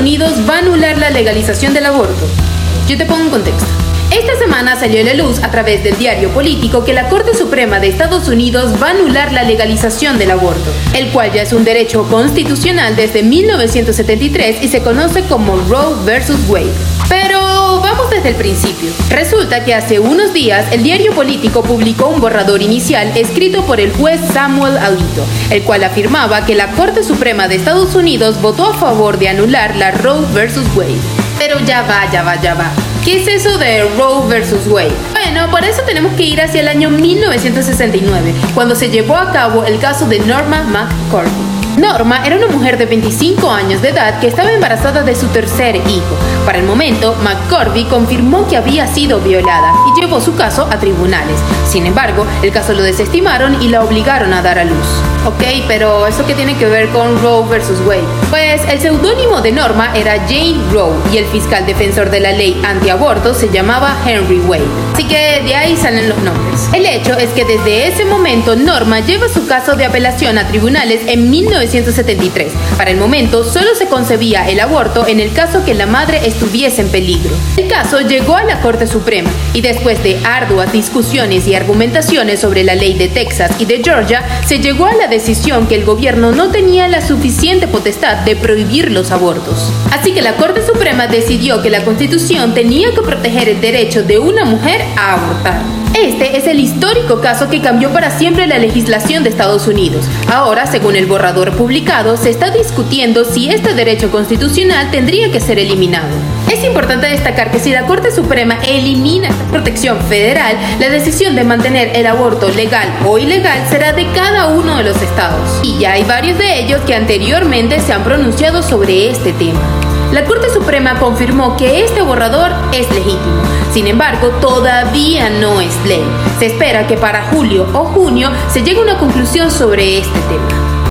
Va a anular la legalización del aborto. Yo te pongo en contexto. Esta semana salió a la luz a través del diario político que la Corte Suprema de Estados Unidos va a anular la legalización del aborto, el cual ya es un derecho constitucional desde 1973 y se conoce como Roe versus Wade. Pero vamos desde el principio. Resulta que hace unos días el diario político publicó un borrador inicial escrito por el juez Samuel Alito, el cual afirmaba que la Corte Suprema de Estados Unidos votó a favor de anular la Roe versus Wade. Pero ya va, ya va, ya va. ¿Qué es eso de Roe versus Wade? Bueno, por eso tenemos que ir hacia el año 1969, cuando se llevó a cabo el caso de Norma McCormick. Norma era una mujer de 25 años de edad que estaba embarazada de su tercer hijo. Para el momento, McCorby confirmó que había sido violada y llevó su caso a tribunales. Sin embargo, el caso lo desestimaron y la obligaron a dar a luz. Ok, pero ¿eso qué tiene que ver con Roe versus Wade? Pues el seudónimo de Norma era Jane Roe y el fiscal defensor de la ley antiaborto se llamaba Henry Wade. Así que de ahí salen los nombres. El hecho es que desde ese momento Norma lleva su caso de apelación a tribunales en 1973. Para el momento solo se concebía el aborto en el caso que la madre estuviese en peligro. El caso llegó a la Corte Suprema y después de arduas discusiones y argumentaciones sobre la ley de Texas y de Georgia, se llegó a la decisión que el gobierno no tenía la suficiente potestad de prohibir los abortos. Así que la Corte Suprema decidió que la Constitución tenía que proteger el derecho de una mujer a abortar. Este es el histórico caso que cambió para siempre la legislación de Estados Unidos. Ahora, según el borrador publicado, se está discutiendo si este derecho constitucional tendría que ser eliminado. Es importante destacar que si la Corte Suprema elimina esta protección federal, la decisión de mantener el aborto legal o ilegal será de cada uno de los estados. Y ya hay varios de ellos que anteriormente se han pronunciado sobre este tema. La Corte Suprema confirmó que este borrador es legítimo. Sin embargo, todavía no es ley. Se espera que para julio o junio se llegue a una conclusión sobre este tema.